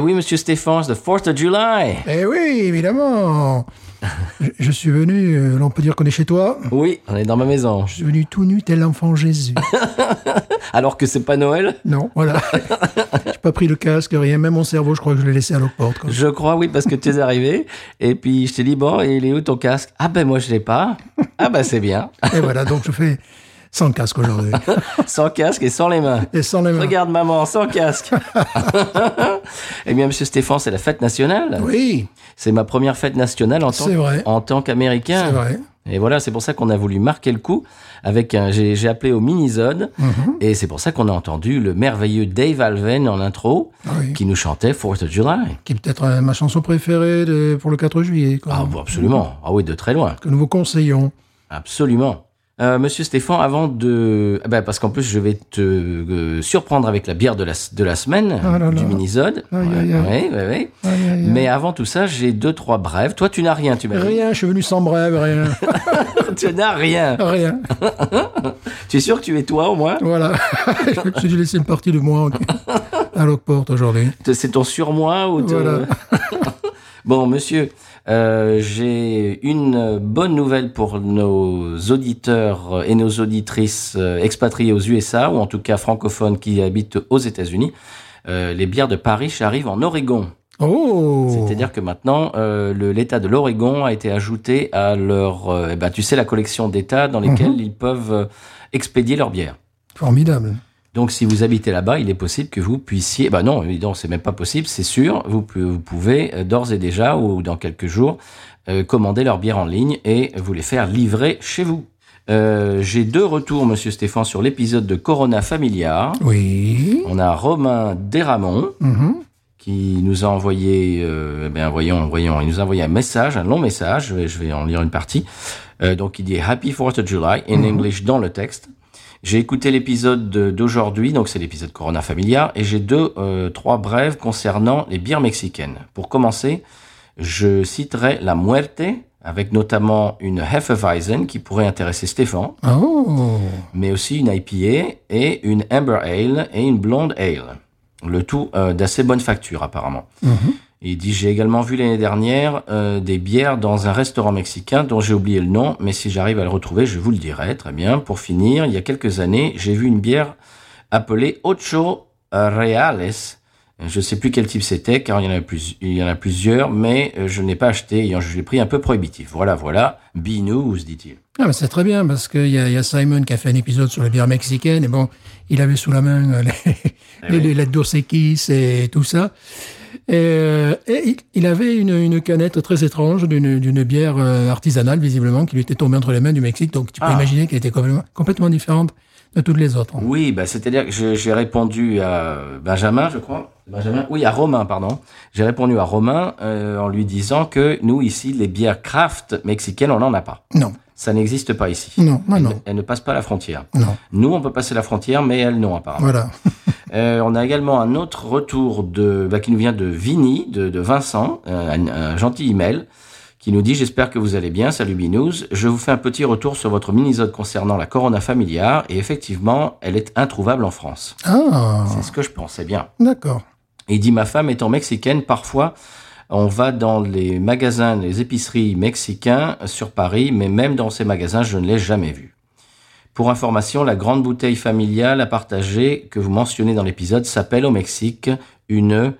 Eh oui, monsieur Stéphane, c'est le 4th of July. Eh oui, évidemment. je, je suis venu, euh, on peut dire qu'on est chez toi. Oui, on est dans ma maison. Je suis venu tout nu tel l'enfant Jésus. Alors que c'est pas Noël? Non, voilà. J'ai pas pris le casque, rien. Même mon cerveau, je crois que je l'ai laissé à l'autre porte. quoi. Je crois, oui, parce que tu es arrivé. Et puis, je t'ai dit, bon, il est où ton casque? Ah ben, moi, je l'ai pas. Ah ben, c'est bien. Et voilà, donc je fais sans casque aujourd'hui. Sans casque et sans les mains. Et sans les mains. Regarde, maman, sans casque. eh bien, monsieur Stéphane, c'est la fête nationale. Oui, C'est ma première fête nationale en tant, C'est vrai. en tant qu'américain. c'est vrai. Et voilà, c'est pour ça qu'on a voulu marquer le coup avec un, j'ai, appelé au mini-zone. Mhm. Et c'est pour ça qu'on a entendu le merveilleux Dave Alven en intro Ah oui. qui nous chantait 4th of July. Qui est peut-être euh, ma chanson préférée de- pour le 4 juillet. Quoi. Ah, bon, absolument. Ah oui, de très loin. Que nous vous conseillons. Absolument. Euh, Monsieur Stéphane, avant de... ah ben, parce qu'en plus, je vais te euh, surprendre avec la bière de la, de la semaine, Ah là du là. mini-zone. Aïe, Ouais, ouais, ouais, aïe. Mais avant tout ça, j'ai deux, trois brèves. Toi, tu n'as rien, tu m'as dit. Rien, je suis venu sans brève, rien. tu n'as rien. rien. Tu es sûr que tu es toi, au moins? Voilà. je me suis dû laisser une partie de moi à Lockport aujourd'hui. C'est ton surmoi ou Voilà. Bon, monsieur, euh, j'ai une bonne nouvelle pour nos auditeurs et nos auditrices euh, expatriés aux USA, ou en tout cas francophones qui habitent aux États-Unis. Euh, les bières de Paris arrivent en Oregon. Oh C'est-à-dire que maintenant, euh, l'État de l'Oregon a été ajouté à leur, euh, eh ben, tu sais, la collection d'États dans lesquels ils peuvent euh, expédier leurs bières. Formidable. Donc, si vous habitez là-bas, il est possible que vous puissiez. Bah non, évidemment, c'est même pas possible, c'est sûr. Vous, pouvez euh, d'ores et déjà ou dans quelques jours euh, commander leur bière en ligne et vous les faire livrer chez vous. Euh, J'ai deux retours, Monsieur Stéphane, sur l'épisode de Corona Familia. Oui. On a Romain Desramon Mhm. qui nous a envoyé, euh, bien voyons, voyons, il nous a envoyé un message, un long message. Je vais, je vais en lire une partie. Euh, donc il dit Happy 4th of July in English dans le texte. J'ai écouté l'épisode de- d'aujourd'hui, donc c'est l'épisode Corona Familia, et j'ai deux, euh, trois brèves concernant les bières mexicaines. Pour commencer, je citerai la Muerte, avec notamment une Hefeweizen qui pourrait intéresser Stéphane, Oh. mais aussi une IPA et une Amber Ale et une Blonde Ale. Le tout euh, d'assez bonne facture apparemment. Il dit j'ai également vu l'année dernière euh, des bières dans un restaurant mexicain dont j'ai oublié le nom, mais si j'arrive à le retrouver, je vous le dirai. Très bien. Pour finir, il y a quelques années, j'ai vu une bière appelée Ocho Reales. Je sais plus quel type c'était, car il y en a plus, il y en a plusieurs, mais euh, je n'ai pas acheté, ayant jugé le prix un peu prohibitif. Voilà, voilà. Be news, dit-il. Ah, mais c'est très bien parce qu'il y, a- il y a Simon qui a fait un épisode sur les bières mexicaines et bon, il avait sous la main euh, les, les, les, les Dos Equis et tout ça. Et, euh, et il, il avait une, une canette très étrange d'une d'une bière euh, artisanale, visiblement, qui lui était tombée entre les mains du Mexique. Donc tu peux Ah. imaginer qu'elle était complètement, complètement différente de toutes les autres. Oui, bah, c'est-à-dire que j'ai répondu à Benjamin, je crois. Benjamin Oui, à Romain, pardon. J'ai répondu à Romain euh, en lui disant que nous, ici, les bières craft mexicaines, on n'en a pas. Non, Ça n'existe pas ici. non, non, non. ne- elles ne passent pas la frontière. non. Nous, on peut passer la frontière, mais elles non, apparemment. Voilà. Euh, on a également un autre retour de, bah, qui nous vient de Vini, de, de Vincent, euh, un, un gentil email, qui nous dit J'espère que vous allez bien, salut Binous. Je vous fais un petit retour sur votre mini-zode concernant la Corona Familiar, et effectivement, elle est introuvable en France. Ah, C'est ce que je pensais bien. d'accord. Il dit ma femme étant mexicaine, parfois on va dans les magasins, les épiceries mexicains sur Paris, mais même dans ces magasins, je ne l'ai jamais vu. Pour information, la grande bouteille familiale à partager que vous mentionnez dans l'épisode s'appelle au Mexique une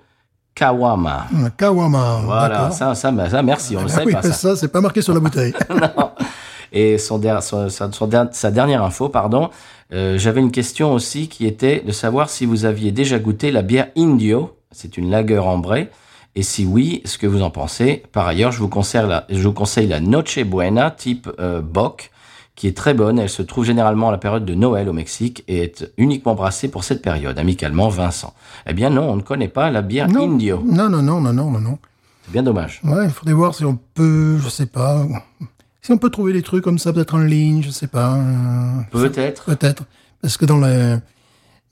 Kawama. Kawama. Voilà, ça, ça, ça, merci, on ne Ah sait oui, pas ça. ça, c'est pas marqué sur la bouteille. Et son, der- son- son- son der- sa dernière info, pardon, euh, j'avais une question aussi qui était de savoir si vous aviez déjà goûté la bière Indio, c'est une lager ambrée, et si oui, ce que vous en pensez. Par ailleurs, je vous conseille la, je vous conseille la Noche Buena type euh, Bock, qui est très bonne. Elle se trouve généralement à la période de Noël au Mexique et est uniquement brassée pour cette période. Amicalement, Vincent. Eh bien non, on ne connaît pas la bière non. Indio. non, non, non, non, non, non, non. C'est bien dommage. Ouais, il faudrait voir si on peut, je sais pas, si on peut trouver des trucs comme ça peut-être en ligne, je sais pas. euh, Peut-être. Peut-être. Parce que dans le,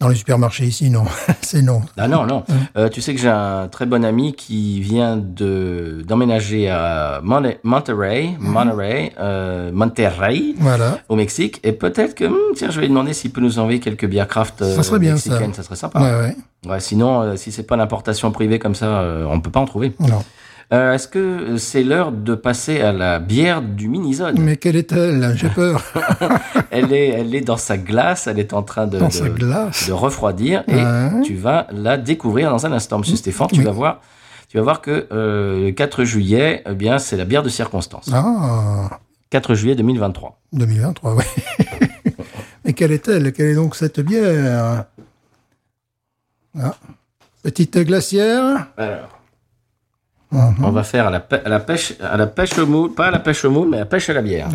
Dans les supermarchés ici, non. c'est non. Ah non, non. Euh, tu sais que j'ai un très bon ami qui vient de d'emménager à Mon- Monterrey, Monterey, euh, Monterrey, Voilà. au Mexique. Et peut-être que, hum, tiens, je vais lui demander s'il peut nous envoyer quelques bières craft euh, Ça serait bien, ça. mexicaines. Ça. serait sympa. Ouais, ouais. Ouais, sinon, euh, si c'est pas l'importation privée comme ça, euh, on peut pas en trouver. Non. Euh, Est-ce que c'est l'heure de passer à la bière du Minizone? Mais quelle est-elle? J'ai peur. Elle est, elle est dans sa glace. Elle est en train de, Dans de- sa glace. de refroidir et Ouais. tu vas la découvrir dans un instant, Monsieur Stéphane. Tu Oui. vas voir, tu vas voir que euh, le 4 juillet, eh bien, c'est la bière de circonstance. Ah, 4 juillet 2023. 2023, oui. Mais quelle est-elle? Quelle est donc cette bière? Ah. Petite glacière? Alors, Mhm. on va faire à la, à la pêche, à la pêche au moule, pas à la pêche au moule, mais à la pêche à la bière.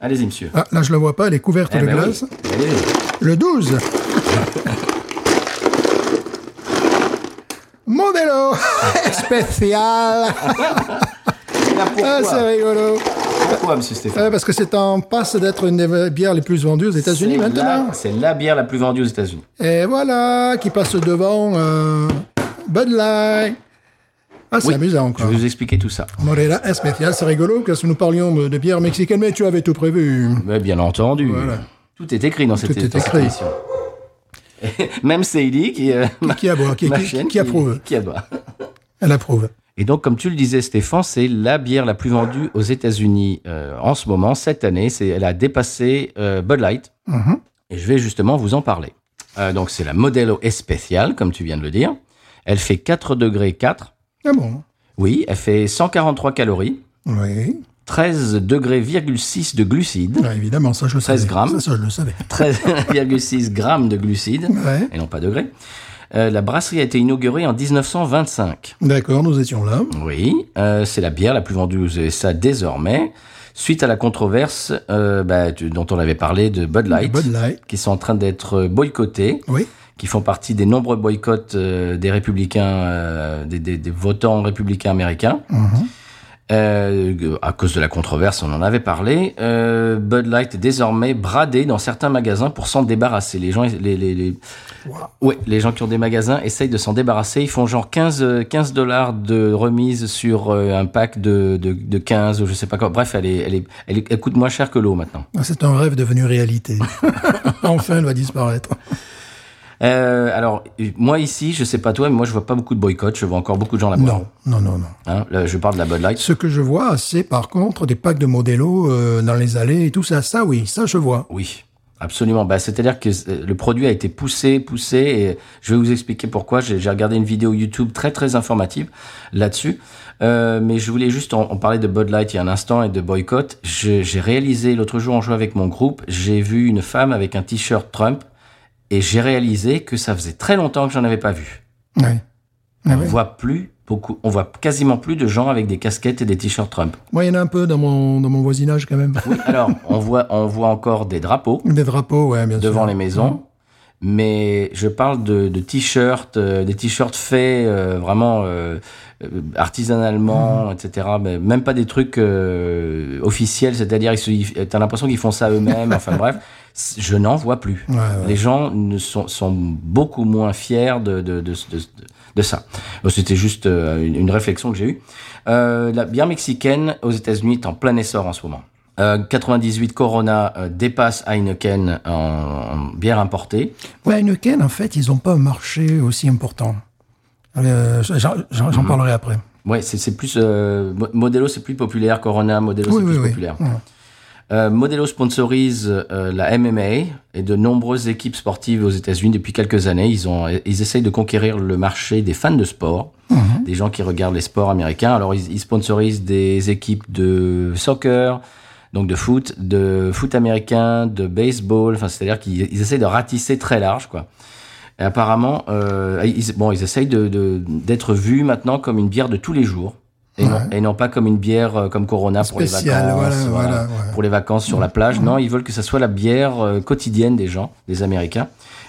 Allez-y, monsieur. Ah, là, je la vois pas, elle est couverte Eh de ben glace. Allez-y. Le 12. Modelo spécial. Ah, c'est rigolo. pourquoi, monsieur Stéphane Ah, parce que c'est en passe d'être une des bières les plus vendues aux États-Unis maintenant. C'est la bière la plus vendue aux États-Unis. Et voilà, qui passe devant euh, Bud Light. Ah, c'est Oui, amusant Je encore. vais vous expliquer tout ça. Modelo spécial, c'est rigolo parce que nous parlions de, de bière mexicaine, mais tu avais tout prévu. Mais bien entendu. Voilà. Tout est écrit dans cette, Tout est cette écrit. émission. Même Seili qui, euh, Qui, qui aboie, qui, ma qui- qui approuve. Qui aboie. Elle approuve. Et donc, comme tu le disais, Stéphane, c'est la bière la plus vendue aux États-Unis euh, en ce moment, cette année. C'est, elle a dépassé euh, Bud Light. Mhm. Et je vais justement vous en parler. Euh, donc, c'est la Modelo Especial, comme tu viens de le dire. Elle fait 4 degrés 4. Ah bon? Oui, elle fait 143 calories, Oui. 13 degrés 6 de glucides, Ah, évidemment, ça je le 13 savais. grammes. Ça, ça, je le savais. 13,6 grammes de glucides, Ouais. et non pas degrés. Euh, la brasserie a été inaugurée en 1925. D'accord, nous étions là. Oui, euh, c'est la bière la plus vendue aux USA désormais. Suite à la controverse euh, bah, dont on avait parlé de Bud Light, Bud Light. qui sont en train d'être boycottés, Oui. Qui font partie des nombreux boycotts euh, des républicains, euh, des, des- des votants républicains américains. Euh, à cause de la controverse, on en avait parlé. Euh, Bud Light est désormais bradé dans certains magasins pour s'en débarrasser. Les gens, les, les, les, ouais, les gens qui ont des magasins essayent de s'en débarrasser. Ils font genre 15, euh, 15 dollars de remise sur un pack de, de, de 15 ou je sais pas quoi. Bref, elle, est, elle, est, elle, est- elle coûte moins cher que l'eau maintenant. Ah, C'est un rêve devenu réalité. enfin, elle va disparaître. Euh, alors, moi ici, je sais pas toi, mais moi je vois pas beaucoup de boycotts. Je vois encore beaucoup de gens là-bas. Non, non, non, non. Hein, là, je parle de la Bud Light. Ce que je vois, c'est par contre des packs de Modelo euh, dans les allées et tout ça. Ça, oui, ça, je vois. Oui, absolument. Bah, C'est-à-dire que euh, le produit a été poussé, poussé, et je vais vous expliquer pourquoi. J'ai regardé une vidéo YouTube très très informative là-dessus. Euh, mais je voulais juste en, en parler de Bud Light il y a un instant et de boycott. J'ai réalisé l'autre jour en jouant avec mon groupe, j'ai vu une femme avec un t-shirt Trump et j'ai réalisé que ça faisait très longtemps que j'en avais pas vu. Ah On voit plus beaucoup, on voit quasiment plus de gens avec des casquettes et des t-shirts Trump. Moi, il y en a un peu dans mon, dans mon voisinage quand même. Oui, alors on voit, on voit encore des drapeaux. Des drapeaux, ouais, bien sûr. devant les maisons. Mais je parle de, de t-shirts, euh, des t-shirts faits euh, vraiment euh, euh, artisanalement, etc. Mais même pas des trucs euh, officiels, c'est-à-dire t'as l'impression qu'ils font ça eux-mêmes. enfin bref, je n'en vois plus. Ouais, ouais. Les gens ne sont, sont beaucoup moins fiers de, de, de, de, ça. C'était juste euh, une, une réflexion que j'ai eue. Euh, la bière mexicaine aux États-Unis est en plein essor en ce moment. Euh, 98 Corona euh, dépasse Heineken en, en bière importée. Ouais, Heineken, en fait, ils n'ont pas un marché aussi important. Euh, j'en j'en parlerai après. Ouais, c'est plus euh, Mo- Modelo, c'est plus populaire. Corona, Modelo, Oui, c'est oui, plus oui. populaire. Euh, Modelo sponsorise euh, la MMA et de nombreuses équipes sportives aux États-Unis depuis quelques années. Ils ont, ils essayent de conquérir le marché des fans de sport, Mhm. des gens qui regardent les sports américains. Alors ils, ils sponsorisent des équipes de soccer, donc de foot, de foot américain, de baseball. Enfin, c'est-à-dire qu'ils ils essayent de ratisser très large, quoi. Et apparemment, euh, ils, bon, ils essayent de de- d'être vus maintenant comme une bière de tous les jours. Et, non, et non pas comme une bière euh, comme Corona pour les vacances, voilà, voilà, ouais. pour les vacances sur la plage. Non, ils veulent que ça soit la bière euh, quotidienne des gens, des Américains.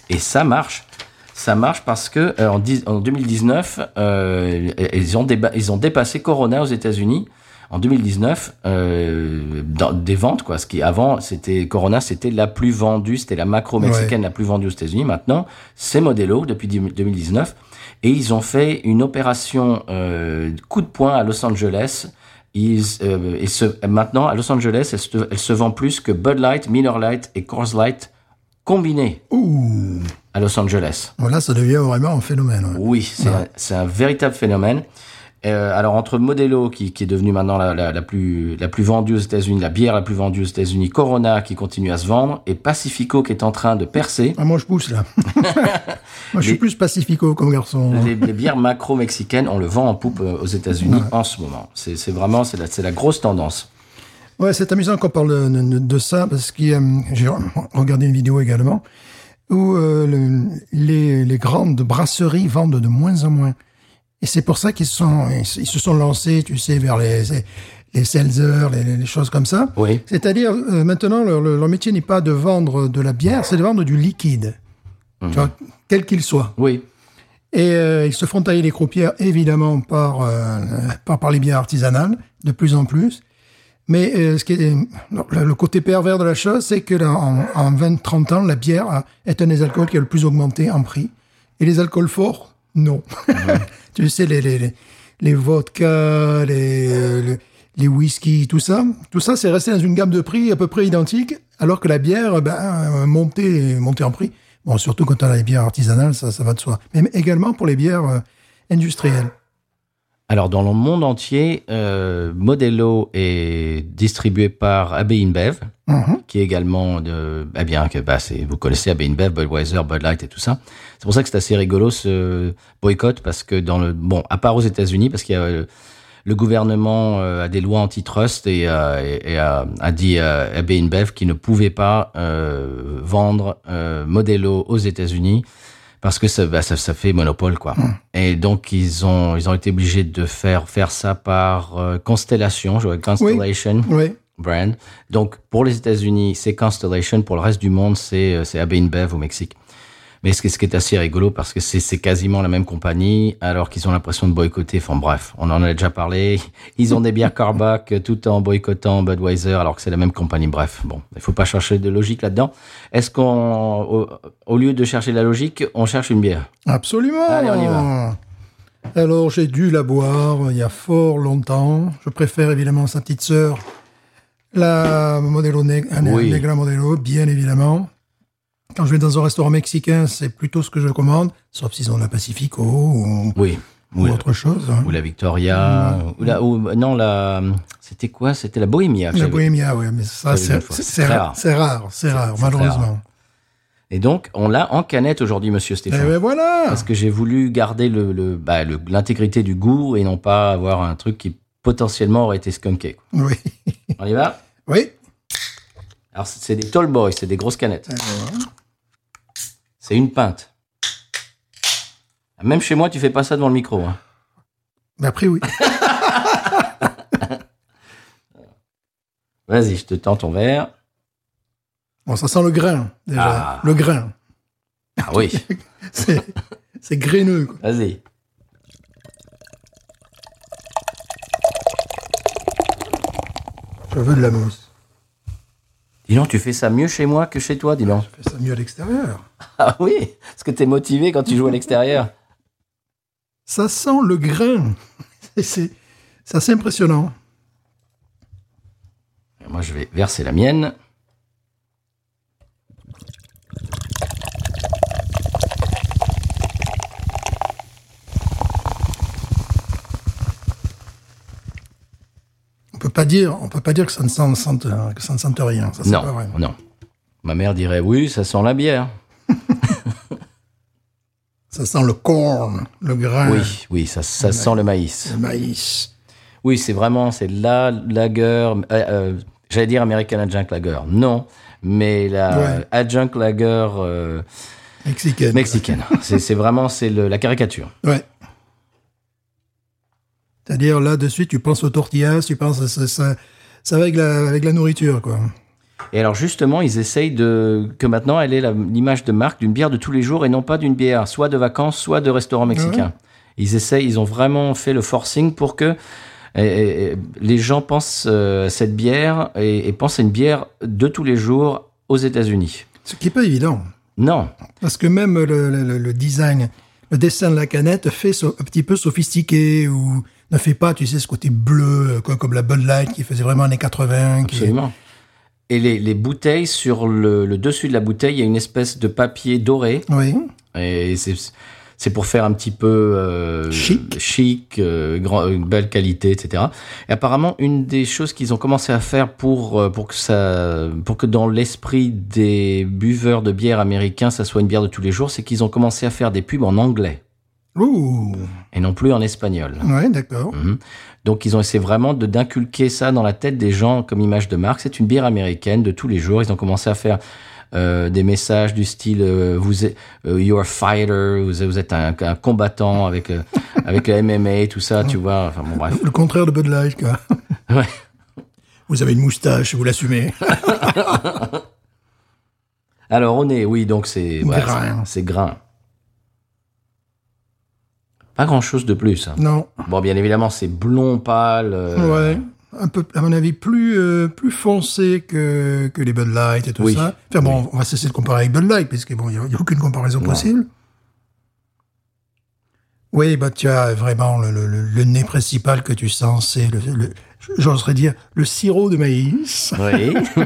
Et ça marche. Ça marche parce que euh, en, en 2019, euh, ils, ont déba- ils ont dépassé Corona aux États-Unis en 2019 euh, dans des ventes quoi. Ce qui avant c'était Corona, c'était la plus vendue, c'était la macro mexicaine la plus vendue aux États-Unis. Maintenant, c'est Modelo depuis 2019 et ils ont fait une opération euh, coup de poing à Los Angeles. Ils, euh, et ce, maintenant à Los Angeles, elle se, elle se vend plus que Bud Light, Miller Light et Coors Light combinés Ouh, à Los Angeles. voilà, ça devient vraiment un phénomène. ouais. Oui, c'est un, c'est un véritable phénomène. Euh, alors entre Modelo qui, qui est devenu maintenant la, la, la plus la plus vendue aux États-Unis, la bière la plus vendue aux États-Unis, Corona qui continue à se vendre et Pacifico qui est en train de percer. Ah, moi, je pousse, là. moi, je suis plus pacifico comme garçon. Les, les bières macro mexicaines, on le vend en poupe euh, aux États-Unis en ce moment. C'est vraiment c'est la, c'est la grosse tendance. Ouais, c'est amusant qu'on parle de, de- de ça parce que euh, j'ai regardé une vidéo également où euh, le- les, les grandes brasseries vendent de moins en moins. Et c'est pour ça qu'ils se sont, ils se sont lancés, tu sais, vers les, les seltzers, les, les choses comme ça. Oui. C'est-à-dire, euh, maintenant, leur, leur- métier n'est pas de vendre de la bière, c'est de vendre du liquide. Tu vois, quel qu'il soit. Oui. Et euh, ils se font tailler les croupières, évidemment, par, euh, par, par les bières artisanales, de plus en plus. Mais ce qui est, le, côté pervers de la chose, c'est que là, en, en 20-30 ans, la bière est un des alcools qui a le plus augmenté en prix. Et les alcools forts, non. tu sais, les, les, les, les vodkas, les, les, les whisky, tout ça, tout ça, c'est resté dans une gamme de prix à peu près identique, alors que la bière, ben, montait, montait en prix. Bon, surtout quand on a les bières artisanales, ça, ça va de soi. Mais également pour les bières euh, industrielles. Alors dans le monde entier, euh, Modelo est distribué par AB InBev, Mhm. qui est également de, eh bien que bah, vous connaissez AB InBev, Budweiser, Bud Light et tout ça. C'est pour ça que c'est assez rigolo ce boycott parce que dans le bon, à part aux États-Unis, parce qu'il y a euh, le gouvernement euh, a des lois antitrust et, euh, et, et a, a dit à AB InBev qu'il ne pouvait pas euh, vendre euh, Modelo aux États-Unis parce que ça, bah, ça, ça fait monopole quoi. Et donc ils ont ils ont été obligés de faire faire ça par euh, Constellation, je vois, Constellation Oui. brand. Donc pour les États-Unis, c'est Constellation, pour le reste du monde, c'est euh, c'est AB InBev au Mexique. Mais ce qui, ce qui est assez rigolo parce que c'est quasiment la même compagnie alors qu'ils ont l'impression de boycotter. Enfin bref, on en a déjà parlé. Ils ont des bières Carbac euh, tout en boycottant Budweiser alors que c'est la même compagnie. Bref, bon, il faut pas chercher de logique là-dedans. Est-ce qu'on, au, au lieu de chercher la logique, on cherche une bière? Absolument. Allez, on y va. Alors, j'ai dû la boire il y a fort longtemps. Je préfère évidemment sa petite sœur, la Modelo Neg- Oui. Negra Modelo, bien évidemment. Quand je vais dans un restaurant mexicain, c'est plutôt ce que je commande, sauf s'ils ont la Pacifico ou, Oui. ou Ou, la, autre chose. hein. ou la Victoria, ou la, ou, non la, c'était quoi? C'était la Bohemia. La. Bohémia, oui, mais ça, c'est rare. C'est rare, c'est rare, malheureusement. Et donc, on l'a en canette aujourd'hui, monsieur Et Stéphane. ben voilà. Parce que j'ai voulu garder le, le, bah, le- l'intégrité du goût et non pas avoir un truc qui potentiellement aurait été skunké. Oui. On y va? Oui. Alors, c'est des tall boys, c'est des grosses canettes. Et voilà. C'est une pinte. Même chez moi, tu fais pas ça devant le micro. Hein. Mais après, oui. Vas-y, je te tends ton verre. Bon, ça sent le grain, déjà. Ah. Le grain. Ah oui, C'est c'est graineux, quoi. vas-y. Je veux de la mousse. Dis donc, tu fais ça mieux chez moi que chez toi, dis donc. Je fais ça mieux à l'extérieur. Ah oui, parce que t'es motivé quand tu joues à l'extérieur. Ça sent le grain. C'est assez impressionnant. Moi, je vais verser la mienne. Pas dire, on peut pas dire que ça ne sent, sente- que ça ne sente rien. Ça, Non, pas vrai. non. Ma mère dirait oui, ça sent la bière. Ça sent le corn, le grain, Oui, oui, ça, ça sent le maïs. le maïs. Oui, c'est vraiment, c'est la lager, euh, euh, j'allais dire American Adjunct Lager. Non, mais la Ouais. Adjunct Lager euh, Mexicaine. mexicaine. c'est vraiment, c'est la caricature. Ouais. C'est-à-dire, là, de suite, tu penses aux tortillas, tu penses, ça, ça, ça va avec la, avec la nourriture, quoi. Et alors justement, ils essayent de que maintenant elle ait la- l'image de marque d'une bière de tous les jours et non pas d'une bière soit de vacances, soit de restaurant mexicain. Ils essayent, ils ont vraiment fait le forcing pour que Et- et- et les gens pensent euh, à cette bière et, et pensent à une bière de tous les jours aux États-Unis. Ce qui est pas évident. Non, Parce que même le, le- le design, le dessin de la canette fait so- un petit peu sophistiqué ou ne fait pas, tu sais, ce côté bleu, euh, comme la Bud Light qui faisait vraiment années 80. qui- absolument. Et les, les bouteilles, sur le, le dessus de la bouteille, il y a une espèce de papier doré. Oui. Et c'est pour faire un petit peu euh, Chic. chic, euh, grand- euh, belle qualité, etc. Et apparemment, une des choses qu'ils ont commencé à faire pour pour que ça, pour que dans l'esprit des buveurs de bière américains, ça soit une bière de tous les jours, c'est qu'ils ont commencé à faire des pubs en anglais Ouh. et non plus en espagnol. Ouais, d'accord. Mhm. Donc ils ont essayé vraiment de d'inculquer ça dans la tête des gens comme image de marque. C'est une bière américaine de tous les jours. Ils ont commencé à faire euh, des messages du style euh, vous êtes euh, you're a fighter, vous êtes, vous êtes un, un combattant avec euh, avec le MMA tout ça, tu vois. Enfin bon bref. Le contraire de Bud Light, quoi. Ouais. Vous avez une moustache, vous l'assumez. Alors on est oui donc c'est Grain. c'est grain. Pas grand chose de plus. hein. non. Bon bien évidemment c'est blond pâle. euh, Ouais. Un peu, à mon avis, plus, euh, plus foncé que, que les Bud Light et tout Oui. ça. Enfin bon, on va cesser de comparer avec Bud Light, puisque bon, il n'y a, aucune comparaison possible. Oui, bah, tu as vraiment le, le, nez principal que tu sens, c'est le, le j'oserais dire, le sirop de maïs. Oui.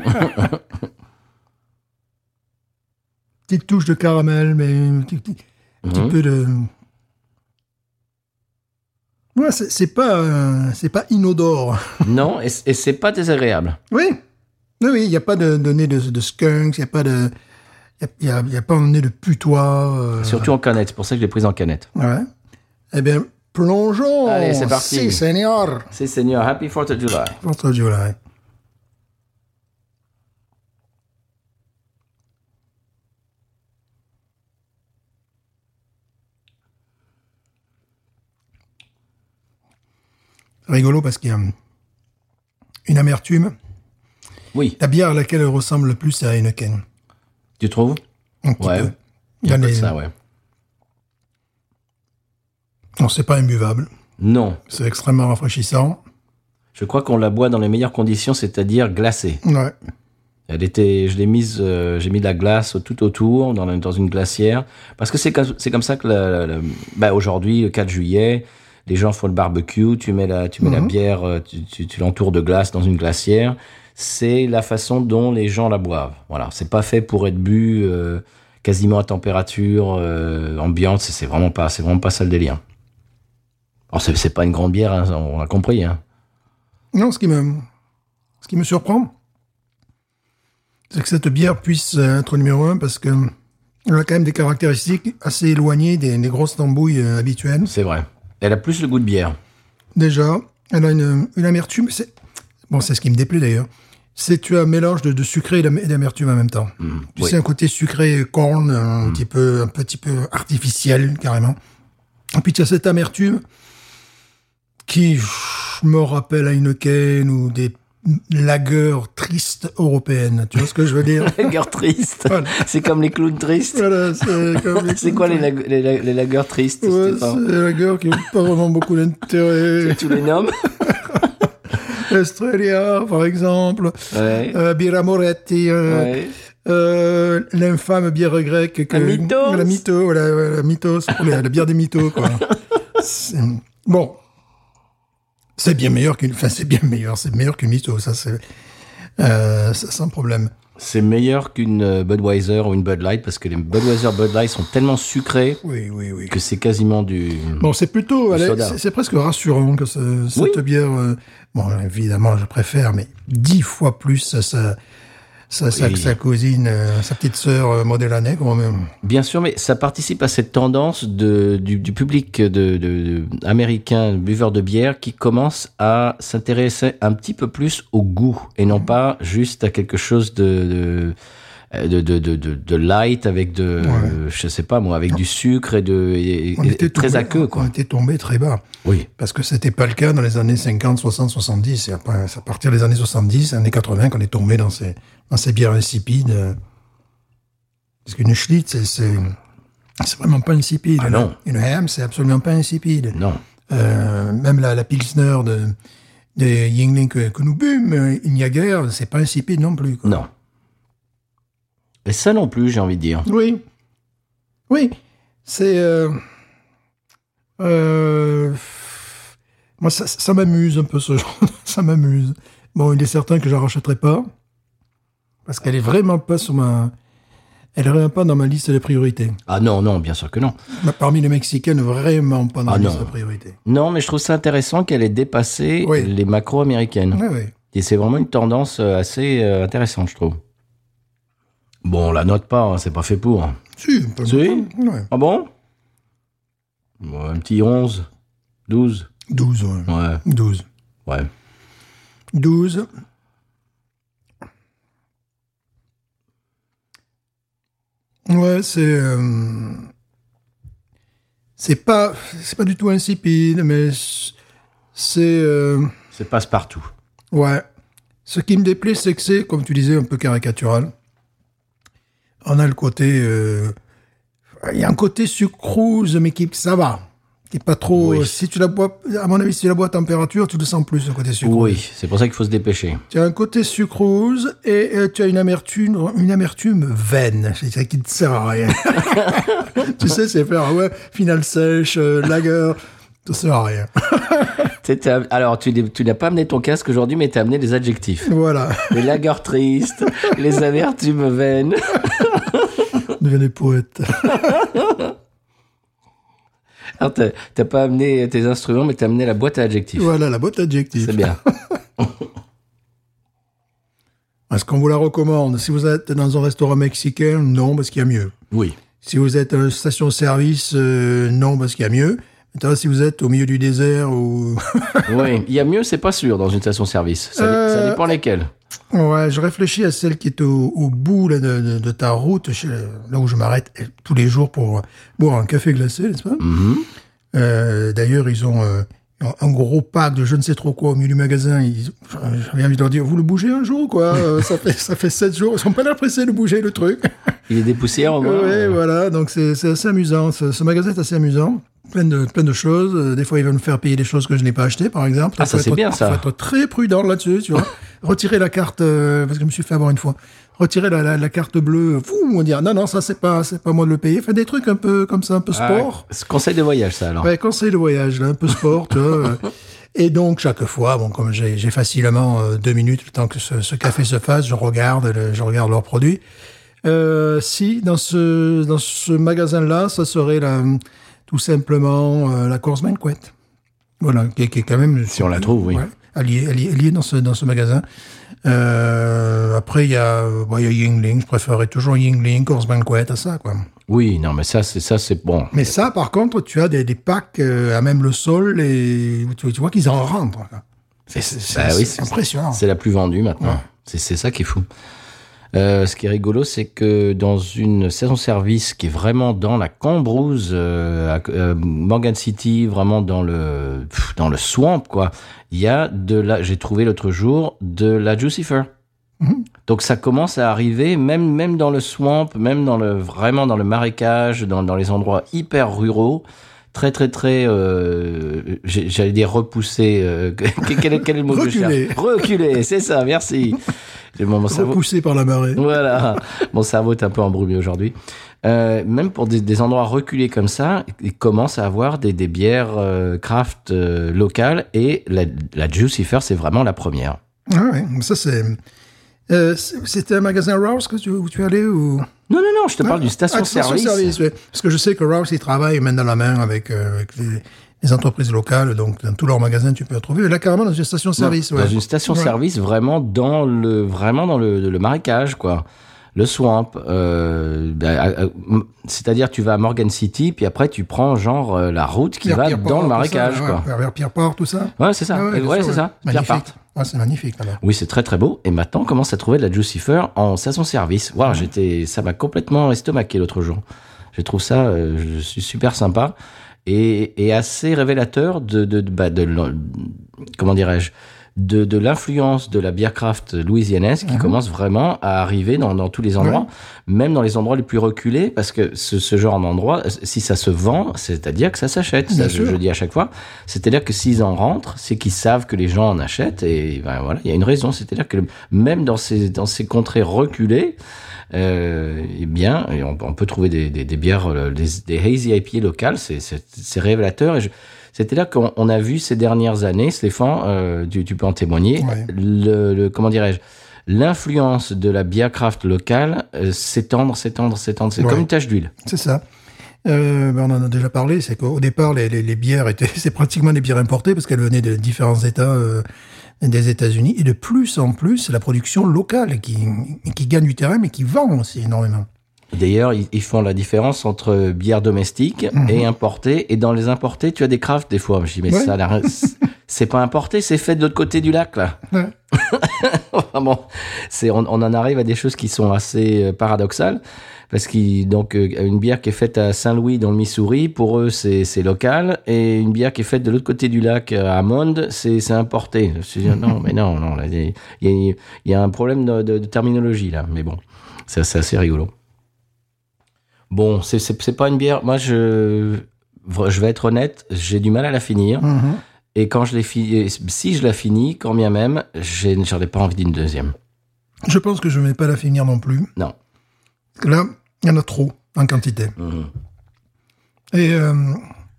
Petite touche de caramel, mais un petit, petit- petit Mhm. peu de... Ouais, c'est pas, euh, c'est pas inodore. non et, et c'est pas désagréable. Oui, oui, oui, il n'y a pas de, de nez de, de skunk, il n'y a pas de... Il a, y a pas un nez de putois. euh, Surtout en canette. C'est pour ça que je l'ai prise en canette. Ouais. Eh bien, plongeons. Allez, c'est parti. Si, seigneur. C'est Seigneur. Happy 4th of July. Fourth of July. Rigolo parce qu'il y a une amertume. Oui, La bière à laquelle elle ressemble le plus, c'est à Heineken. tu trouves? Un petit Ouais. peu. Il y a de les- ça, ouais. Non, c'est pas imbuvable. Non, C'est extrêmement rafraîchissant. je crois qu'on la boit dans les meilleures conditions, c'est-à-dire glacée. Ouais. Elle était, je l'ai mise, euh, j'ai mis de la glace tout autour dans, la- dans une glacière, parce que c'est comme, c'est comme ça que la, la- la- bah, aujourd'hui, le 4 juillet, les gens font le barbecue, tu mets la, tu mets la bière, euh, tu, tu, tu l'entoures de glace dans une glacière. C'est la façon dont les gens la boivent. Voilà, c'est pas fait pour être bu euh, quasiment à température euh, ambiante. C'est vraiment pas, c'est vraiment pas ça le délire. Alors c'est pas une grande bière, hein, on l'a compris. Hein. Non, ce qui me, ce qui me surprend, c'est que cette bière puisse être numéro un parce que elle a quand même des caractéristiques assez éloignées des, des grosses tambouilles habituelles. C'est vrai. Elle a plus le goût de bière. Déjà, elle a une, une amertume. C'est, bon, c'est ce qui me déplaît d'ailleurs. C'est tu as un mélange de, de sucré et d'am- et d'amertume en même temps. tu Mmh, oui. sais, un côté sucré corn, un petit peu, un petit peu artificiel carrément. Et puis tu as cette amertume qui me rappelle à une ou des lagueurs tristes européennes. Tu vois ce que je veux dire Lagueurs tristes. Voilà. C'est comme les clowns tristes. Voilà, c'est les- quoi les, lag- les, lag- les lagueurs tristes Ouais, c'est des lagueurs qui n'ont pas vraiment beaucoup d'intérêt. Tu les nommes Estrella, par exemple. Ouais. Euh, Birra Moretti, euh, ouais. euh, l'infâme bière grecque. Que, La Mythos. La mytho, voilà, voilà, la mythos, la, la bière des mythos, quoi. Bon. C'est bien meilleur qu'une, enfin, c'est bien meilleur, c'est meilleur qu'une mytho, ça, c'est, euh, ça, sans problème. C'est meilleur qu'une euh, Budweiser ou une Bud Light parce que les Budweiser Bud Light sont tellement sucrés Oui, oui, oui. que c'est quasiment du. Bon, c'est plutôt, c'est presque rassurant que ce- cette bière, euh, bon, évidemment, je préfère, mais dix fois plus sa, sa, cousine, euh, sa petite sœur euh, quand même. Bien sûr, mais ça participe à cette tendance de, du, du public de, de- de- américain, buveur de bière, qui commence à s'intéresser un petit peu plus au goût et non pas juste à quelque chose de, de, de, de, de, de- de light avec de, je sais pas moi, avec du sucre et de et- On et était très tombé- aqueux On quoi. était tombé très bas. Oui, Parce que c'était pas le cas dans les années 50, 60, 70. Et après, c'est à partir des années 70, années 80, qu'on est tombé dans ces, dans ces bières insipides. euh. Parce qu'une Schlitz, c'est, c'est, vraiment pas insipide. Ah non. Une Ham, c'est absolument pas insipide. non. Euh, même la, la Pilsner de, des Yingling que, que nous bûmes, euh, il n'y a guère, c'est pas insipide non plus. quoi. Non. Et ça non plus, j'ai envie de dire. Oui. Oui. C'est. euh, euh, moi, ça, ça m'amuse un peu ce genre. ça m'amuse. Bon, il est certain que je la rachèterai pas. Parce qu'elle est vraiment pas sur ma. Elle est vraiment pas dans ma liste de priorités. Ah non, non, bien sûr que non. Mais Parmi les Mexicaines, vraiment pas dans Ah la liste de priorités. Non, mais je trouve ça intéressant qu'elle ait dépassé Oui. les macros américaines. Oui, oui. Et c'est vraiment une tendance euh, assez intéressante, je trouve. Bon, on la note pas, hein, c'est pas fait pour. Si, un peu Si. Ouais. Ah bon Bon, Un petit 11, 12. 12, ouais. Ouais, 12. ouais. 12. Ouais, c'est. euh, c'est pas. C'est pas du tout insipide, mais c'est. euh, C'est passe-partout. ouais. Ce qui me déplaît, c'est que c'est, comme tu disais, un peu caricatural. On a le côté. euh, Il y a un côté sucrose, mais qui ça va. Qui est pas trop. Oui. Si tu la bois, à mon avis, si tu la bois à température, tu le sens plus, le côté sucrose. Oui, c'est pour ça qu'il faut se dépêcher. Tu as un côté sucrose et euh, tu as une amertume, une amertume vaine, c'est ça qui ne sert à rien. tu sais, c'est faire, ouais, finale sèche, euh, lager, ça sert à rien. Alors, tu, n'as pas amené ton casque aujourd'hui, mais tu as amené des adjectifs. Voilà, Les lagueurs tristes, les amertumes vaines. devenez poète. Alors, t'as pas amené tes instruments, mais t'as amené la boîte à adjectifs. Voilà, la boîte adjective. C'est bien. Est-ce qu'on vous la recommande? Si vous êtes dans un restaurant mexicain, non, parce qu'il y a mieux. Oui. Si vous êtes à une station-service, euh, non, parce qu'il y a mieux. Maintenant, si vous êtes au milieu du désert ou... Oui, il y a mieux, c'est pas sûr dans une station-service. Ça, ça Euh, dépend lesquelles. Ouais, je réfléchis à celle qui est au, au bout là, de, de- de ta route, chez- là où je m'arrête tous les jours pour boire un café glacé, n'est-ce pas? Mhm. Euh, D'ailleurs, ils ont euh, un gros pack de je ne sais trop quoi au milieu du magasin. J'avais envie de leur dire, vous le bougez un jour, quoi? Euh, ça, fait, ça fait sept jours. Ils sont pas là pressés de bouger le truc. Il est des poussières au moins. Oui, voilà. Donc, c'est c'est assez amusant. Ce, ce magasin est assez amusant. Plein de, plein de choses. Euh, Des fois, ils veulent me faire payer des choses que je n'ai pas achetées, par exemple. Ah, ça, c'est bien, ça. faut être très prudent là-dessus, tu vois. Retirer la carte, euh, parce que je me suis fait avoir une fois. Retirer la, la, la carte bleue, fou, on dit, non, non, ça, c'est pas, c'est pas moi de le payer. Fait des trucs un peu comme ça, un peu Ah, sport. conseil de voyage, ça, alors. Ouais, conseil de voyage, là, un peu sport, tu vois. Et donc, chaque fois, bon, comme j'ai j'ai facilement euh, deux minutes le temps que ce, ce café se fasse, je regarde, le- je regarde leurs produits. Euh, si, dans ce, dans ce magasin-là, ça serait la, tout simplement euh, la course Banquet. Voilà, qui, est- qui est quand même... Si on la trouve, oui. Ouais, elle y est, elle y est- elle y est dans ce, dans ce magasin. Euh, après, il y a, bon, y a Yingling, je préférerais toujours Yingling, course Banquet à ça, quoi. Oui, non, mais ça, c'est ça, c'est bon. Mais ça, par contre, tu as des, des packs euh, à même le sol et tu, tu vois qu'ils en rentrent. C'est Bah oui, impressionnant. C'est la plus vendue maintenant. C'est c'est ça qui est fou. Euh, ce qui est rigolo, c'est que dans une saison-service qui est vraiment dans la cambrouse, euh, à- euh, Morgan City, vraiment dans le pff, dans le swamp, quoi. Il y a de la, j'ai trouvé l'autre jour de la Jucifer. Donc ça commence à arriver, même même dans le swamp, même dans le vraiment dans le marécage, dans dans les endroits hyper ruraux, très très très, euh, j'allais dire repoussé. euh, quel, est, quel est le mot que je Reculé. cherche Reculé, c'est ça. Merci. J'ai- Mon, cerveau, Repoussé par la marée. voilà, mon cerveau est un peu embrumé aujourd'hui. Euh, même pour des, des endroits reculés comme ça, ils commencent à avoir des, des bières euh, craft euh, locales et la, la Jucifer, c'est vraiment la première. Ah ouais, ça c'est... c'est- C'était un magasin Rouse que tu, où tu es allé ou... Non, non, non, je te parle d'une Ah, station-service. station-service, ouais. Parce que je sais que Rouse, ils travaillent main dans la main avec, avec les, les entreprises locales. Donc, dans tous leurs magasins, tu peux le trouver. Là, carrément, dans une station-service. Dans ouais. une station-service, vraiment dans le vraiment dans le, le marécage, quoi. Le swamp. euh, bah, C'est-à-dire, tu vas à Morgan City, puis après, tu prends genre euh, la route qui va dans le marécage, ça, quoi. Vers, Pierreport, tout ça. Ouais, c'est ça. Ah Ouais, c'est ça. Magnifique. Pierreport. Ouais, c'est magnifique. Oui, c'est très très beau. Et maintenant, on commence à trouver de la Jucifer en station-service. Waouh, j'étais, ça m'a complètement estomaqué l'autre jour. Je trouve ça, euh, je suis super sympa. Et, assez révélateur de, de, bah, de comment dirais-je, de, de l'influence de la bière craft louisianaise qui commence vraiment à arriver dans, dans tous les endroits, même dans les endroits les plus reculés, parce que ce, ce genre d'endroit, si ça se vend, c'est-à-dire que ça s'achète. Ça, je, je dis à chaque fois. C'est-à-dire que s'ils en rentrent, c'est qu'ils savent que les gens en achètent, et ben voilà, il y a une raison. C'est-à-dire que même dans ces, dans ces contrées reculées, euh, eh bien, on, on peut trouver des, des, des bières, euh, des, des hazy IPA locales, c'est- c'est c'est révélateur. Et je- c'était là qu'on on a vu ces dernières années, Stéphane, euh, tu, tu peux en témoigner, Ouais. le, le- comment dirais-je, l'influence de la bière craft locale euh, s'étendre, s'étendre, s'étendre. C'est Ouais. comme une tache d'huile. C'est ça. Euh, ben, on en a déjà parlé, c'est qu'au départ, les, les, les bières étaient, c'est pratiquement des bières importées parce qu'elles venaient de différents États euh, des États-Unis. Et de plus en plus, c'est la production locale qui, qui gagne du terrain, mais qui vend aussi énormément. D'ailleurs, ils, font la différence entre bière domestique et importée. Et dans les importés, tu as des crafts des fois. Je dis, mais Ouais. ça, c'est pas importé, c'est fait de l'autre côté du lac, là. Ouais. Vraiment, c'est on, on en arrive à des choses qui sont assez euh, paradoxales parce qu'ils donc euh, une bière qui est faite à Saint-Louis dans le Missouri pour eux c'est local et une bière qui est faite de l'autre côté du lac euh, à Monde c'est importé. Je me suis dit, non mais non non il y, a- y y un problème de, de- de terminologie là mais bon c'est assez rigolo. Bon c'est pas une bière moi je je vais être honnête j'ai du mal à la finir. Mhm. Et quand je l'ai fini, si je la finis, quand bien même, j'en ai pas envie d'une deuxième. Je pense que je ne vais pas la finir non plus. Non. Là, il y en a trop en quantité. Mhm. Et euh,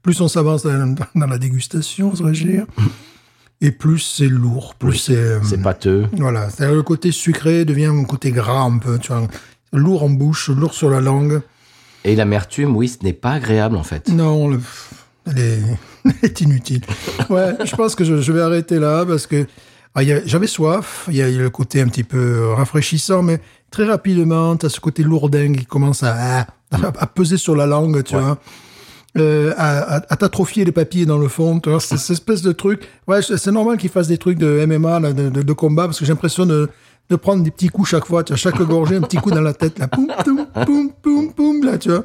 plus on s'avance dans, dans la dégustation, oserais-je dire, et plus c'est lourd, plus Oui. c'est... euh, C'est pâteux. Voilà, c'est le côté sucré devient un côté gras un peu, tu vois, lourd en bouche, lourd sur la langue. Et l'amertume, oui, ce n'est pas agréable en fait. Non, le- elle, est, elle est inutile. Ouais, je pense que je, je vais arrêter là parce que ah, j'avais soif, il y a le côté un petit peu rafraîchissant, mais très rapidement, tu as ce côté lourdingue qui commence à, à, à peser sur la langue, tu Ouais. vois. Euh, à, à, t'atrophier les papiers dans le fond, tu vois, cette espèce de truc. Ouais, c'est normal qu'ils fassent des trucs de MMA, de, de combat, parce que j'ai l'impression de, de prendre des petits coups chaque fois, tu vois, chaque gorgée, un petit coup dans la tête, là, poum, poum, poum, poum, poum, là, tu vois.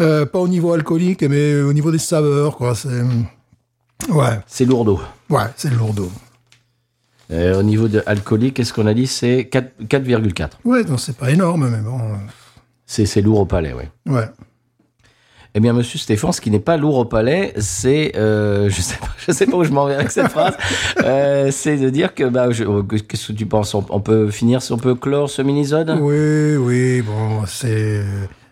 Euh, pas au niveau alcoolique, mais au niveau des saveurs, quoi. C'est ouais, C'est lourdeau. ouais, c'est lourdeau. Euh, au niveau de alcoolique, qu'est-ce qu'on a dit? C'est 4 4,4. Ouais, donc c'est pas énorme, mais bon, C'est lourd au palais, oui. euh, ouais. Eh bien, monsieur Stéphane, ce qui n'est pas lourd au palais, c'est, euh, je sais pas, je sais pas où je m'en vais avec cette phrase, euh, c'est de dire que, bah, je- qu'est-ce que tu penses? On, on peut finir, si on peut clore ce mini-zode Oui, oui, bon, c'est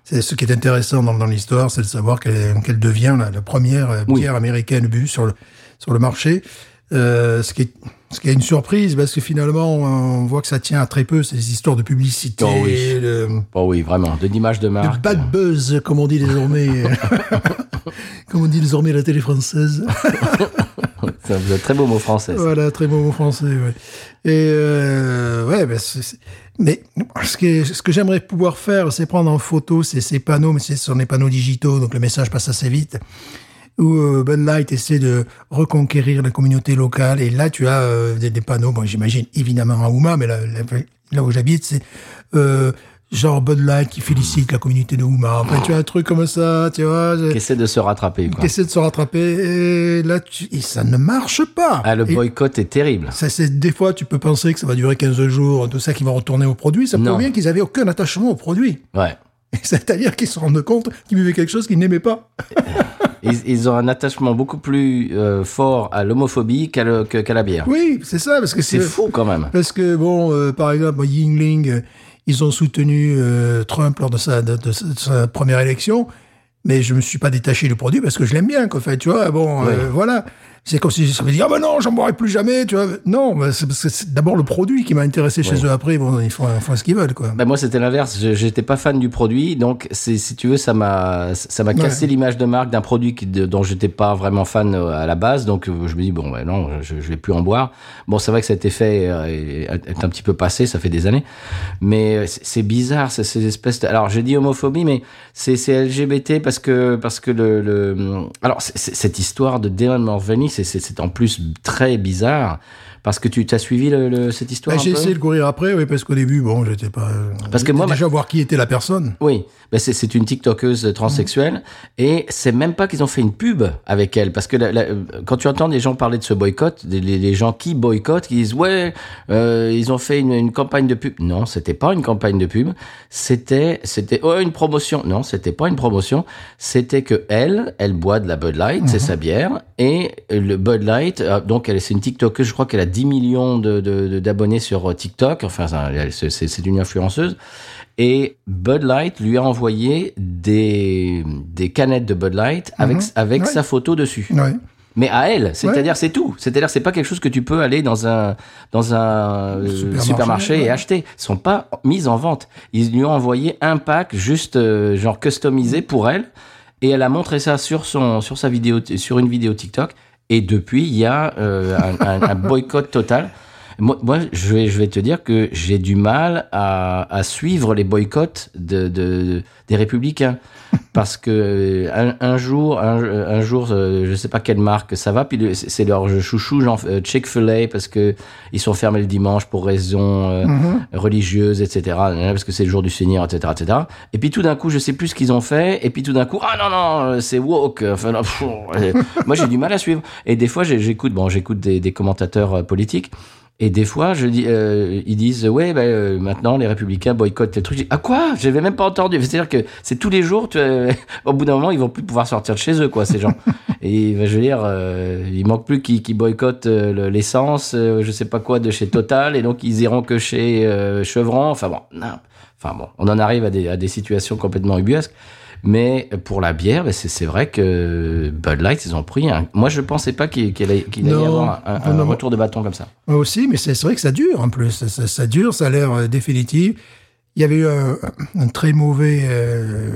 c'est ce qui est intéressant dans, dans l'histoire, c'est de savoir qu'elle qu'elle devient la, la première euh, Oui. bière américaine bu sur le sur le marché. Euh, ce qui est ce qui est une surprise parce que finalement on voit que ça tient à très peu ces histoires de publicité, Oh oui. le, Oh oui, vraiment, de l'image de le marque. bad buzz comme on dit désormais, comme on dit désormais à la télé française. C'est un très beau mot français. ça. Voilà, très beau mot français, ouais. Et euh, ouais, c'est- mais ce que, ce que j'aimerais pouvoir faire, c'est prendre en photo ces, ces panneaux, mais ce sont des panneaux digitaux, donc le message passe assez vite, où euh, Bud Light essaie de reconquérir la communauté locale. Et là, tu as euh, des, des panneaux, bon, j'imagine évidemment à Houma, mais là, où j'habite, c'est euh, genre Bud Light qui félicite la communauté de Houma. Enfin, tu as un truc comme ça, tu vois. Qui essaie de se rattraper, qui essaie de se rattraper et là tu, et ça ne marche pas. Ah, le Et boycott est terrible. ça c'est des fois tu peux penser que ça va durer 15 jours, tout ça qui va retourner au produit, ça prouve bien qu'ils avaient aucun attachement au produit. Ouais. C'est-à-dire qu'ils se rendent compte qu'ils buvaient quelque chose qu'ils n'aimaient pas. Ils, ils ont un attachement beaucoup plus euh, fort à l'homophobie qu'à la bière. Oui, c'est ça parce que C'est fou quand même. Parce que bon, euh, par exemple, Yingling, euh, ils ont soutenu euh, Trump lors de sa, de, de sa- de sa première élection, mais je me suis pas détaché du produit parce que je l'aime bien, quoi. Fait, tu vois, bon, Oui. voilà. C'est comme si ça veut dire, ah ben non, j'en boirai plus jamais, tu vois. Non, bah, c'est parce que c'est d'abord le produit qui m'a intéressé chez eux après. Bon, ils font, ils font ce qu'ils veulent, quoi. Ben moi c'était l'inverse, Je- j'étais pas fan du produit, donc c'est si tu veux ça m'a ça m'a cassé l'image de marque d'un produit qui, dont j'étais pas vraiment fan euh, à la base, donc euh, je me dis bon ouais, non je, je vais plus en boire. Bon c'est vrai que cet effet euh, est, est un petit peu passé, ça fait des années, mais c'est bizarre c'est ces espèces. De... Alors j'ai dit homophobie, mais c'est c'est LGBT parce que parce que le, le... alors c'est- cette histoire de Damon Mulvaney c'est en plus très bizarre Parce que tu as suivi le, le- cette histoire un j'ai essayé de courir après, oui, parce qu'au début, bon, j'étais pas. Parce que moi, déjà voir qui était la personne. Oui, ben c'est, une TikTokeuse transsexuelle et c'est même pas qu'ils ont fait une pub avec elle parce que la- la- euh, quand tu entends des gens parler de ce boycott, des- les, les gens qui boycottent, qui disent ouais, euh, ils ont fait une, une campagne de pub. Non, c'était pas une campagne de pub, c'était c'était oh, une promotion. Non, c'était pas une promotion, c'était que elle, elle boit de la Bud Light, c'est sa bière et le Bud Light, euh, donc elle c'est une TikTokeuse, je crois qu'elle a 10 millions de, de- de- d'abonnés sur euh, TikTok, enfin c'est, une influenceuse. Et Bud Light lui a envoyé des, des canettes de Bud Light avec, avec Ouais. sa photo dessus. Ouais. Mais à elle, c'est-à-dire c'est tout. C'est-à-dire c'est pas quelque chose que tu peux aller dans un dans un euh, Supermarché, et acheter. Ils sont pas mis en vente. Ils lui ont envoyé un pack juste euh, genre customisé pour elle et elle a montré ça sur son sur sa vidéo sur une vidéo TikTok et depuis il y a euh, un, boycott total. Moi, moi, je vais je vais te dire que j'ai du mal à, à suivre les boycotts de, de des républicains. Parce que un, un jour un, un jour euh, je sais pas quelle marque ça va puis c'est leur chouchou genre euh, Chick-fil-A parce que ils sont fermés le dimanche pour raisons euh, religieuses etc parce que c'est le jour du Seigneur etc etc et puis tout d'un coup je sais plus ce qu'ils ont fait et puis tout d'un coup ah non non c'est woke. Enfin non, pff, moi j'ai du mal à suivre. Et des fois j'écoute bon j'écoute des, des commentateurs politiques et des fois, je dis, euh, ils disent, ouais, ben, euh, maintenant les républicains boycottent tel truc. Je dis, ah quoi? J'avais même pas entendu. C'est-à-dire que c'est tous les jours. Tu, euh, au bout d'un moment, ils vont plus pouvoir sortir de chez eux, quoi, ces gens. Et ben, je veux dire, euh, il manque plus qu'ils qu'ils boycottent euh, le- l'essence, euh, je sais pas quoi, de chez Total, et donc ils iront que chez euh, Chevron. Enfin bon, non. Enfin bon, on en arrive à des, à des situations complètement ubuesques. Mais pour la bière, ben, c'est vrai que Bud Light, ils ont pris un... Moi, je pensais pas qu'il allait, y avoir un, un Non, non. retour de bâton comme ça. Moi aussi, mais c'est vrai que ça dure en plus. Ça, ça- ça dure, ça a l'air euh, définitif. Il y avait eu un, un très mauvais. euh,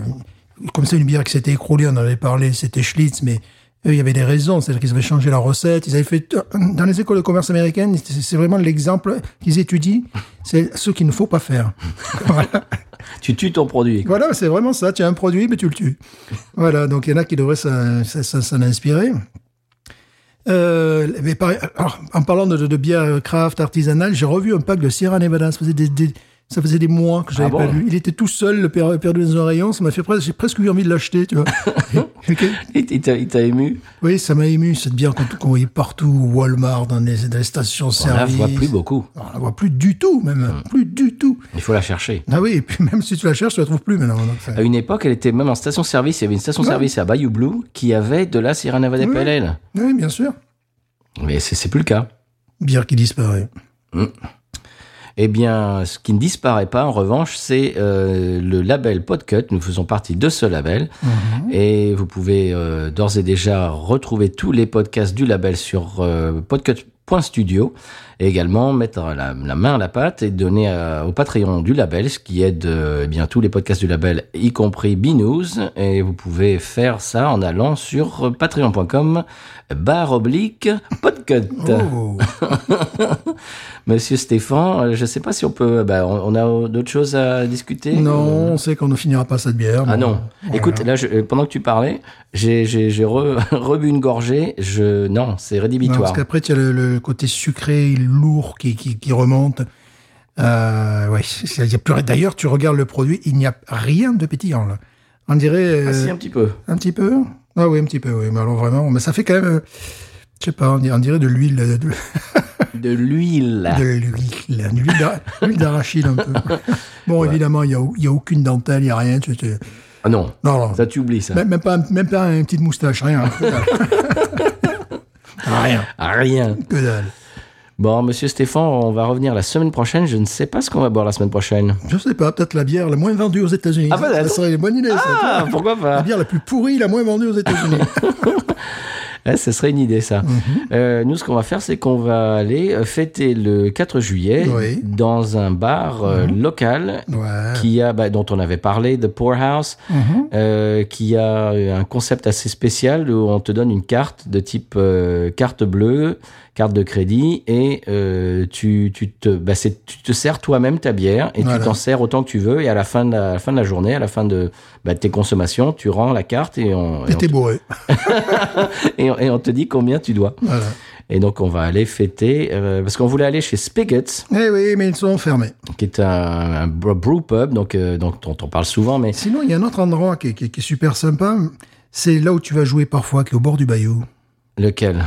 comme c'est une bière qui s'était écroulée, on en avait parlé, c'était Schlitz, mais eux, il y avait des raisons. C'est-à-dire qu'ils avaient changé la recette. Ils avaient fait. Dans les écoles de commerce américaines, c'est vraiment l'exemple qu'ils étudient. C'est ce qu'il ne faut pas faire. voilà. Tu tues ton produit. quoi. Voilà, c'est vraiment ça. Tu as un produit, mais tu le tues. voilà, donc il y en a qui devraient s'en inspirer. Euh, mais alors, en parlant de, de, de bière craft artisanale, j'ai revu un pack de Sierra Nevada. Ça faisait des, des- ça faisait des mois que je l'avais Ah pas vu. Il était tout seul, le per- perdu dans un rayon. Ça m'a fait presque, j'ai presque eu envie de l'acheter, tu vois. Ok. Il t'a ému? Oui, ça m'a ému cette bière qu'on voyait partout, Walmart, dans les, dans les stations On la service. voit plus beaucoup. On la voit plus du tout, même. Plus du tout. Il faut la chercher. Ah oui, et puis même si tu la cherches, tu la trouves plus maintenant. donc À une époque, elle était même en station-service. Il y avait une station-service à Bayou Blue qui avait de la Sierra Nevada Oui. PLL. Oui, bien sûr. Mais c'est c'est plus le cas. Bière qui disparaît. Eh bien, ce qui ne disparaît pas, en revanche, c'est euh, le label Podcut. Nous faisons partie de ce label. Et vous pouvez euh, d'ores et déjà retrouver tous les podcasts du label sur euh, podcut.studio. Et également mettre la, la main à la pâte et donner à- au Patreon du label, ce qui aide euh, eh bien tous les podcasts du label, y compris B-News. Et vous pouvez faire ça en allant sur patreon.com barre oblique podcut. Oh. Monsieur Stéphane, euh, je ne sais pas si on peut. bah, on, on a d'autres choses à discuter. non, on sait qu'on ne finira pas cette bière. Ah Bon, non. voilà. Écoute, là, je- euh, pendant que tu parlais, j'ai j'ai re- rebu une gorgée. Je non, c'est Non, rédhibitoire. parce qu'après, tu as le, le côté sucré, lourd qui, qui, qui remonte. Euh, ouais, y a plus. D'ailleurs, tu regardes le produit, il n'y a rien de pétillant. Là. On dirait Ah, si, euh, un petit peu. un petit peu. Ah oui, un petit peu, oui. Mais alors vraiment, mais ça fait quand même, euh, je sais pas, on dirait, de l'huile, de, de, l'huile. de l'huile, l'huile d'ara- l'huile d'arachide un peu. Bon, évidemment, il n'y a, y a aucune dentelle, il n'y a rien. Tu, tu- Ah non, Non, non. ça tu oublies ça. Même, même pas, même pas une petite moustache, rien. Rien. Rien. Que dalle. Bon, Monsieur Stéphane, on va revenir la semaine prochaine. Je ne sais pas ce qu'on va boire la semaine prochaine. Je sais pas, peut-être la bière la moins vendue aux États-Unis. Ah, peut-être. ça serait une bonne idée, Ah, pourquoi La pas bière la plus pourrie, la moins vendue aux États-Unis. Ouais, Ce serait une idée, ça. Mhm. Euh, nous, ce qu'on va faire, c'est qu'on va aller euh, fêter le 4 juillet Oui. Mhm. dans un bar euh, local Ouais. qui a, bah, dont on avait parlé, The Poorhouse, Mhm. euh, qui a un concept assez spécial où on te donne une carte de type carte bleue, carte de crédit, et euh, tu, tu, te, bah, tu te sers toi-même ta bière et Voilà. tu t'en sers autant que tu veux. Et à la fin de la, fin de la journée, à la fin de bah, tes consommations, tu rends la carte et on, et on t'es bourré. et, on- et on te dit combien tu dois. Voilà. Et donc, on va aller fêter, euh, parce qu'on voulait aller chez Spigots, Eh oui, mais ils sont fermés. qui est un, un brew pub, donc, euh, donc, dont on parle souvent, mais Sinon, il y a un autre endroit qui qui qui est super sympa. C'est là où tu vas jouer parfois, qui est au bord du bayou. lequel?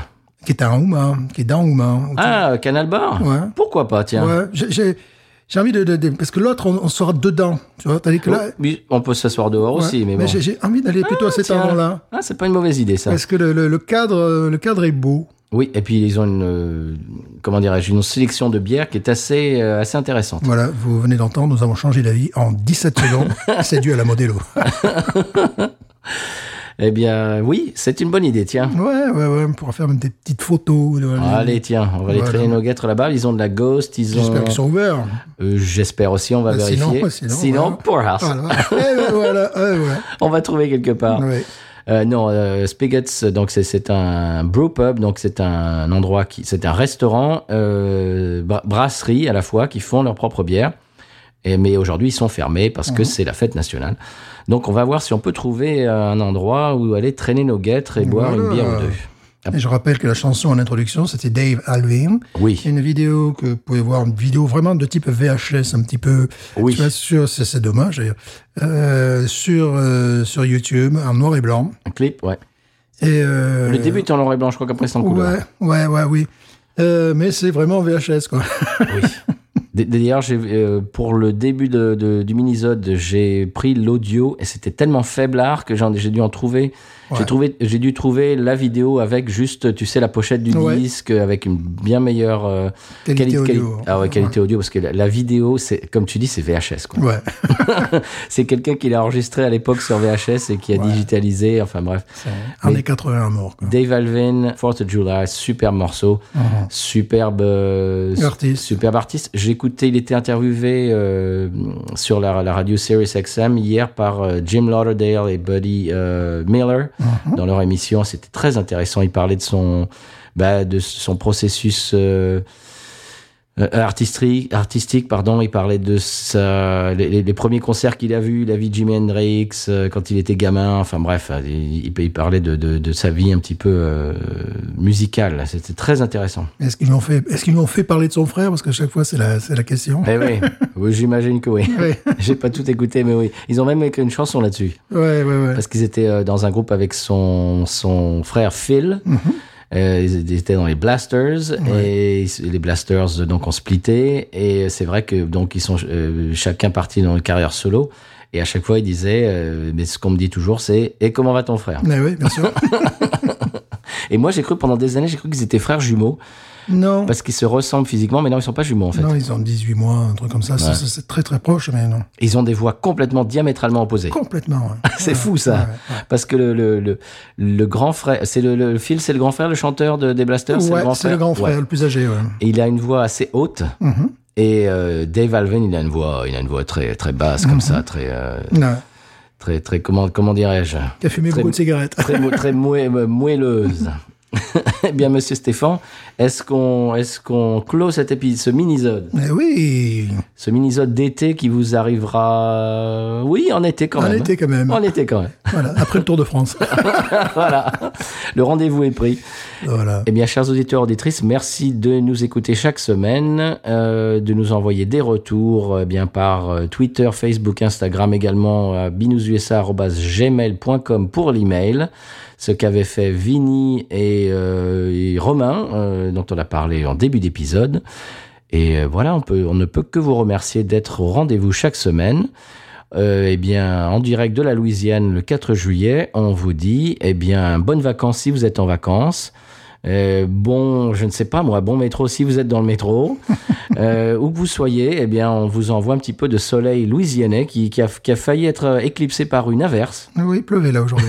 Qui est Houma, qui est dans Houma. Ah, Canal Bar Ouais. Pourquoi pas, tiens Ouais, j'ai- envie de, de- de- Parce que l'autre, on, on sera dedans. Tu vois, que là. Oh, oui, on peut s'asseoir dehors ouais, aussi, mais bon. j'ai j'ai envie d'aller plutôt à cet Tiens. endroit-là. Ah, c'est pas une mauvaise idée, ça. Parce que le, le- le cadre, euh, le cadre est beau. Oui, et puis ils ont une, euh, comment dirais-je, une sélection de bières qui est assez, euh, assez intéressante. Voilà, vous venez d'entendre, nous avons changé d'avis en 17 secondes. C'est dû à la Modelo. Eh bien, oui, c'est une bonne idée, tiens. Ouais, ouais, ouais, on pourra faire même des petites photos. Allez, tiens, on va aller Voilà. traîner nos guêtres là-bas. Ils ont de la Ghost, ils ont. J'espère qu'ils sont ouverts. Euh, J'espère aussi, on va Bah, vérifier. sinon, sinon, Poorhouse. Voilà. Eh ben, voilà, ouais, ouais. On va trouver quelque part. Ouais. Euh, non, euh, Spigots, donc c'est- un brew pub, donc c'est un endroit qui, c'est un restaurant, euh, bra- brasserie à la fois, qui font leur propre bière. Et, mais aujourd'hui, ils sont fermés parce Mhm. que c'est la fête nationale. Donc, on va voir si on peut trouver euh, un endroit où aller traîner nos guêtres et boire une bière ou deux. Et je rappelle que la chanson en introduction, c'était Dave Alvin. Oui, une vidéo que vous pouvez voir, une vidéo vraiment de type VHS, un petit peu. oui. Tu vois, sur, c'est, dommage d'ailleurs. Euh, sur, euh, sur YouTube, en noir et blanc. Un clip, ouais. Et, euh, Le début est en noir et blanc, je crois qu'après c'est en couleur. Ouais, ouais, ouais, oui. Mais c'est vraiment VHS, quoi. Oui. D'ailleurs, euh, pour le début de, de- du j'ai pris l'audio et c'était tellement faiblard que j'en, j'ai dû en trouver. Ouais. J'ai trouvé, j'ai dû trouver la vidéo avec juste, tu sais, la pochette du Ouais. disque avec une bien meilleure euh, Qualité quali- quali- audio. Ah ouais, qualité audio parce que la, la vidéo, c'est comme tu dis, c'est VHS. Quoi. Ouais. C'est quelqu'un qui l'a enregistré à l'époque sur VHS et qui a digitalisé. Enfin bref. Années 80 mort, quoi. Dave Alvin, Fourth of July, superbe morceau, superbe, euh, Artiste. superbe artiste. J'ai écouté, il était interviewé euh, sur la, la radio Sirius XM hier par Jim Lauderdale et Buddy euh, Miller dans leur émission. C'était très intéressant. Il parlait de son, bah, de son processus. euh, euh, artistique, artistique, pardon, il parlait de sa, les, premiers concerts qu'il a vus, la vie de Jimi Hendrix euh, quand il était gamin, enfin bref, euh, il, il parlait de, de, de sa vie un petit peu euh, musicale. C'était très intéressant. Est-ce qu'ils lui ont fait, est-ce qu'ils fait parler de son frère? Parce qu'à chaque fois, c'est la, c'est la question. Eh oui, oui j'imagine que oui. Oui. J'ai pas tout écouté, mais oui. Ils ont même écrit une chanson là-dessus. Ouais, ouais, ouais. Parce qu'ils étaient dans un groupe avec son, son frère Phil. Euh, ils étaient dans les Blasters et les Blasters euh, donc ont splitté et c'est vrai que donc ils sont euh, chacun parti dans une carrière solo et à chaque fois ils disaient euh, mais ce qu'on me dit toujours c'est et comment va ton frère? Mais oui, bien sûr. et moi j'ai cru pendant des années j'ai cru qu'ils étaient frères jumeaux non. parce qu'ils se ressemblent physiquement mais non ils sont pas jumeaux en fait Non, ils ont 18 mois, un truc comme ça. C'est très, très proche, mais non. ils ont des voix complètement diamétralement opposées Complètement. ouais. c'est fou ça parce que le le, le, le grand frère c'est le, le Phil c'est le grand frère le chanteur de, des Blasters? C'est le grand frère, le plus âgé. Et il a une voix assez haute. Mhm. Et euh, Dave Alvin, il a une voix, il a une voix très très basse comme ça, très euh, très très comment comment dirais-je, Qui a fumé Très- beaucoup de cigarettes. très très moué- moelleuse. eh bien, Monsieur Stéphane, est-ce qu'on qu'on clôt cet épisode, ce minisode, Mais oui, ce minisode d'été qui vous arrivera, oui, en été quand en même. été quand même. En été quand même. Voilà, après le Tour de France. voilà, le rendez-vous est pris. voilà. Eh bien, chers auditeurs, auditrices, merci de nous écouter chaque semaine, euh, de nous envoyer des retours eh bien par euh, Twitter, Facebook, Instagram, également à binoususa@gmail.com pour l'email. Ce qu'avaient fait et, euh, et Romain, euh, dont on a parlé en début d'épisode. Et euh, voilà, on, peut, on ne peut que vous remercier d'être au rendez-vous chaque semaine. Eh bien, en direct de la Louisiane le 4 juillet, on vous dit, eh bien, bonnes vacances si vous êtes en vacances. Euh, bon, je ne sais pas moi, bon métro si vous êtes dans le métro. Euh, où que vous soyez, eh bien, on vous envoie un petit peu de soleil louisianais qui, qui, a, qui a failli être éclipsé par une averse. Oui, il pleuvait là aujourd'hui.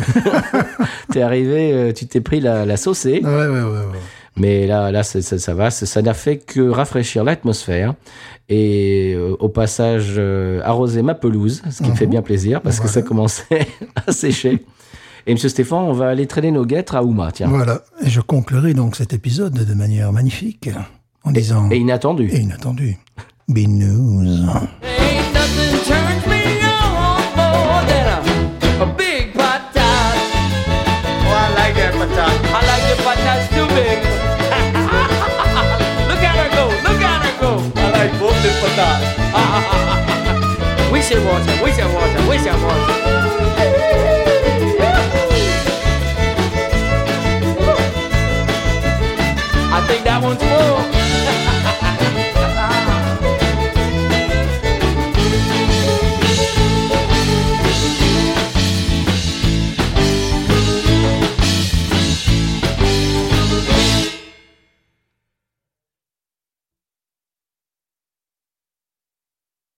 T'es arrivé, euh, tu t'es pris la, la saucée. ouais, ouais, ouais, ouais. Mais là, là, ça, ça, ça va. Ça n'a fait que rafraîchir l'atmosphère et euh, au passage euh, arroser ma pelouse, ce qui me fait bien plaisir parce que ça commençait à sécher. Et Monsieur Stéphane, on va aller traîner nos guêtres à Ouma, tiens. Voilà, et je conclurai donc cet épisode de manière magnifique, en disant... Et inattendu. Et inattendu. Big news. We should watch it, we should watch it, we should watch it. Think that one's for.